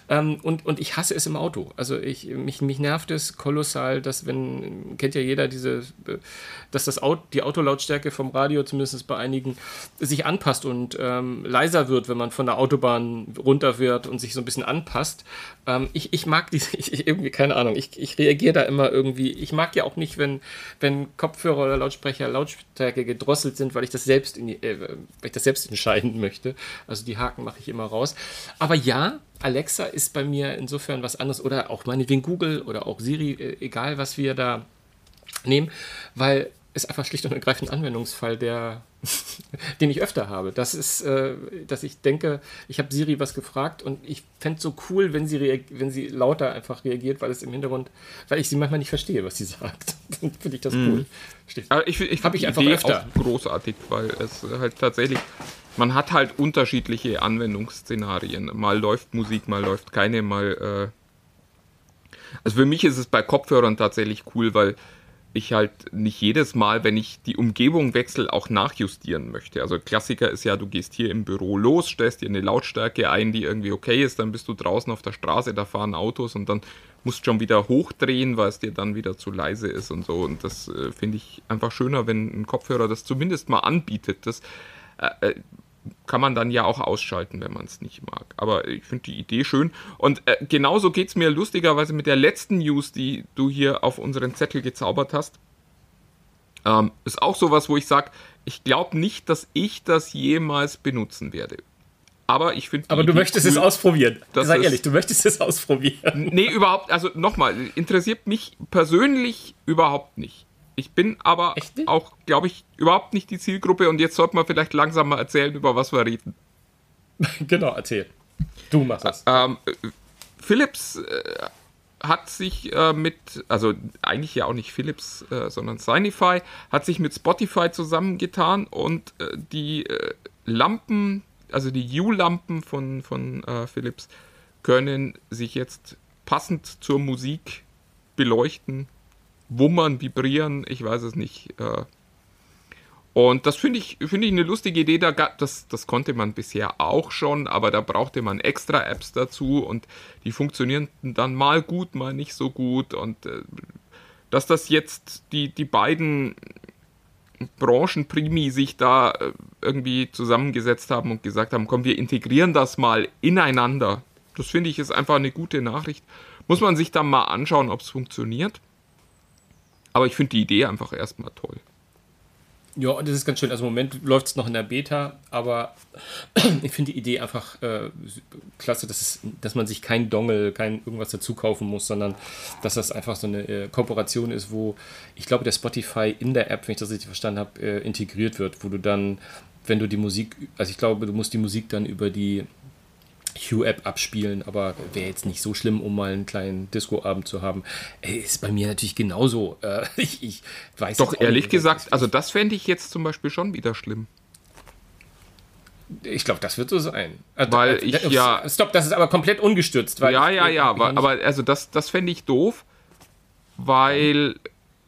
Ähm, und, und ich hasse es im Auto. Also ich, mich, mich nervt es kolossal, dass wenn, kennt ja jeder diese, äh, dass das Auto, die Autolautstärke vom Radio zumindest bei einigen sich anpasst und ähm, leiser wird, wenn man von der Autobahn runter wird und sich so ein bisschen anpasst. Ähm, ich, ich mag diese, ich, irgendwie, keine Ahnung, ich, ich reagiere da immer irgendwie. Ich mag ja auch nicht, wenn, wenn Kopfhörer oder Lautsprecher Lautstärke gedrosselt sind, weil ich das selbst, die, äh, weil ich das selbst entscheiden möchte. Also die Haken mache ich immer raus. Aber ja, Alexa ist bei mir insofern was anderes oder auch meinetwegen Google oder auch Siri, äh, egal was wir da nehmen, weil es einfach schlicht und ergreifend ein Anwendungsfall, der den ich öfter habe. Das ist, äh, dass ich denke, ich habe Siri was gefragt und ich fände es so cool, wenn sie, wenn sie lauter einfach reagiert, weil es im Hintergrund, weil ich sie manchmal nicht verstehe, was sie sagt. Dann finde ich das mhm. cool. Aber ich, ich habe ich einfach Idee öfter. Auch großartig, weil es halt tatsächlich, man hat halt unterschiedliche Anwendungsszenarien. Mal läuft Musik, mal läuft keine, mal. Äh also für mich ist es bei Kopfhörern tatsächlich cool, weil ich halt nicht jedes Mal, wenn ich die Umgebung wechsle, auch nachjustieren möchte. Also Klassiker ist ja, du gehst hier im Büro los, stellst dir eine Lautstärke ein, die irgendwie okay ist, dann bist du draußen auf der Straße, da fahren Autos und dann musst du schon wieder hochdrehen, weil es dir dann wieder zu leise ist und so. Und das äh, finde ich einfach schöner, wenn ein Kopfhörer das zumindest mal anbietet. Das äh, äh kann man dann ja auch ausschalten, wenn man es nicht mag. Aber ich finde die Idee schön. Und äh, genauso geht es mir lustigerweise mit der letzten News, die du hier auf unseren Zettel gezaubert hast. Ähm, ist auch sowas, wo ich sage, ich glaube nicht, dass ich das jemals benutzen werde. Aber ich finde. Aber du möchtest cool, es ausprobieren. Sei ehrlich, du möchtest es ausprobieren. Nee, überhaupt, also nochmal, interessiert mich persönlich überhaupt nicht. Ich bin aber auch, glaube ich, überhaupt nicht die Zielgruppe und jetzt sollten wir vielleicht langsam mal erzählen, über was wir reden. genau, erzähl. Du machst das. Ähm, Philips äh, hat sich äh, mit, also eigentlich ja auch nicht Philips, äh, sondern Signify, hat sich mit Spotify zusammengetan und äh, die äh, Lampen, also die U-Lampen von, von äh, Philips, können sich jetzt passend zur Musik beleuchten wummern, vibrieren, ich weiß es nicht. Äh. Und das finde ich, find ich eine lustige Idee. Das, das konnte man bisher auch schon, aber da brauchte man extra Apps dazu und die funktionieren dann mal gut, mal nicht so gut. Und äh, dass das jetzt die, die beiden Branchenprimi sich da äh, irgendwie zusammengesetzt haben und gesagt haben, komm, wir integrieren das mal ineinander. Das finde ich ist einfach eine gute Nachricht. Muss man sich dann mal anschauen, ob es funktioniert. Aber ich finde die Idee einfach erstmal toll. Ja, und das ist ganz schön. Also im Moment läuft es noch in der Beta, aber ich finde die Idee einfach äh, klasse, dass, es, dass man sich kein Dongle, kein irgendwas dazu kaufen muss, sondern dass das einfach so eine äh, Kooperation ist, wo ich glaube, der Spotify in der App, wenn ich das richtig verstanden habe, äh, integriert wird, wo du dann, wenn du die Musik, also ich glaube, du musst die Musik dann über die Hue-App abspielen, aber wäre jetzt nicht so schlimm, um mal einen kleinen Disco-Abend zu haben. Ist bei mir natürlich genauso. Äh, ich, ich weiß Doch, ehrlich nicht, gesagt, also das fände ich jetzt zum Beispiel schon wieder schlimm. Ich glaube, das wird so sein. Äh, weil äh, ich ja. Stopp, das ist aber komplett ungestützt. ja, ja, ja, aber, aber also das, das fände ich doof, weil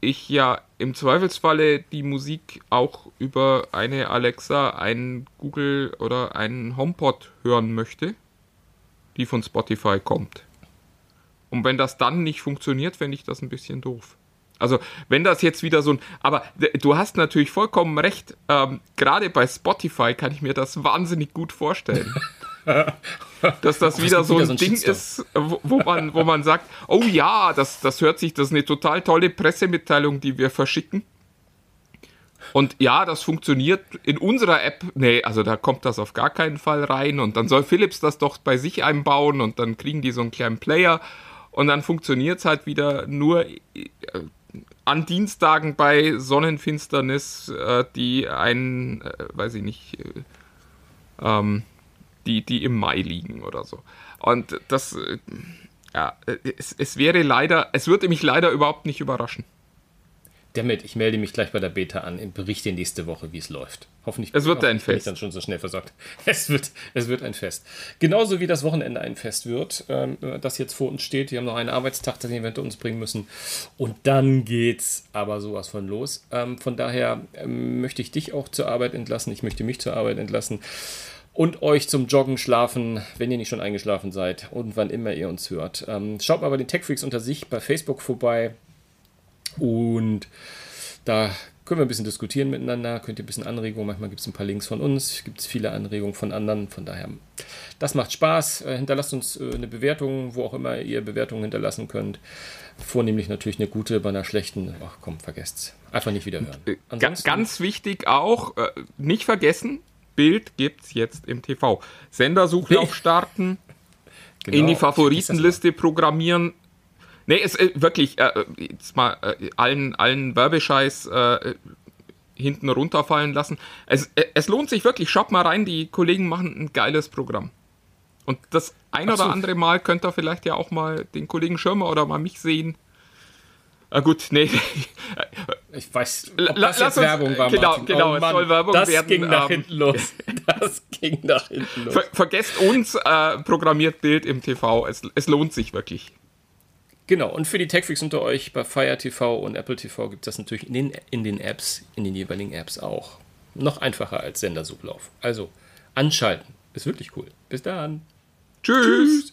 ich ja im Zweifelsfalle die Musik auch über eine Alexa, einen Google oder einen HomePod hören möchte, die von Spotify kommt. Und wenn das dann nicht funktioniert, fände ich das ein bisschen doof. Also, wenn das jetzt wieder so ein. Aber du hast natürlich vollkommen recht. Ähm, Gerade bei Spotify kann ich mir das wahnsinnig gut vorstellen. dass das wieder so ein, so ein Ding ist, wo, wo, man, wo man sagt: Oh ja, das, das hört sich, das ist eine total tolle Pressemitteilung, die wir verschicken. Und ja, das funktioniert in unserer App. Nee, also da kommt das auf gar keinen Fall rein. Und dann soll Philips das doch bei sich einbauen und dann kriegen die so einen kleinen Player. Und dann funktioniert es halt wieder nur äh, an Dienstagen bei Sonnenfinsternis, äh, die ein, äh, weiß ich nicht, äh, ähm, die, die im Mai liegen oder so. Und das, ja, es, es wäre leider, es würde mich leider überhaupt nicht überraschen. Damit, ich melde mich gleich bei der Beta an und berichte nächste Woche, wie es läuft. Hoffentlich es wird ein Fest. dann schon so schnell versorgt. Es wird, es wird ein Fest. Genauso wie das Wochenende ein Fest wird, ähm, das jetzt vor uns steht. Wir haben noch einen Arbeitstag, den wir hinter uns bringen müssen. Und dann geht's aber sowas von los. Ähm, von daher ähm, möchte ich dich auch zur Arbeit entlassen. Ich möchte mich zur Arbeit entlassen. Und euch zum Joggen, Schlafen, wenn ihr nicht schon eingeschlafen seid und wann immer ihr uns hört. Schaut mal bei den Tech Freaks unter sich bei Facebook vorbei und da können wir ein bisschen diskutieren miteinander, könnt ihr ein bisschen Anregungen, manchmal gibt es ein paar Links von uns, gibt es viele Anregungen von anderen, von daher, das macht Spaß. Äh, hinterlasst uns äh, eine Bewertung, wo auch immer ihr Bewertungen hinterlassen könnt. Vornehmlich natürlich eine gute, bei einer schlechten, ach komm, vergesst's. Einfach nicht wieder hören. Äh, Ansonsten, Ganz wichtig auch, nicht vergessen, Bild gibt es jetzt im TV. Sendersuchlauf starten, genau, in die Favoritenliste programmieren, Nee, es äh, wirklich, äh, jetzt mal äh, allen, allen Werbescheiß äh, hinten runterfallen lassen. Es, äh, es lohnt sich wirklich, schaut mal rein, die Kollegen machen ein geiles Programm. Und das ein Absolut. oder andere Mal könnt ihr vielleicht ja auch mal den Kollegen Schirmer oder mal mich sehen. Ah, gut, nee. Ich weiß, ob das jetzt uns, Werbung war. Genau, Martin. genau, oh, es soll Werbung das werden. Das ging nach ähm, hinten los. Das ging nach hinten los. Ver vergesst uns, äh, programmiert Bild im TV. Es, es lohnt sich wirklich. Genau, und für die Techfreaks unter euch bei Fire TV und Apple TV gibt es das natürlich in den, in den Apps, in den jeweiligen Apps auch. Noch einfacher als Sendersuchlauf. Also anschalten. Ist wirklich cool. Bis dann. Tschüss. Tschüss.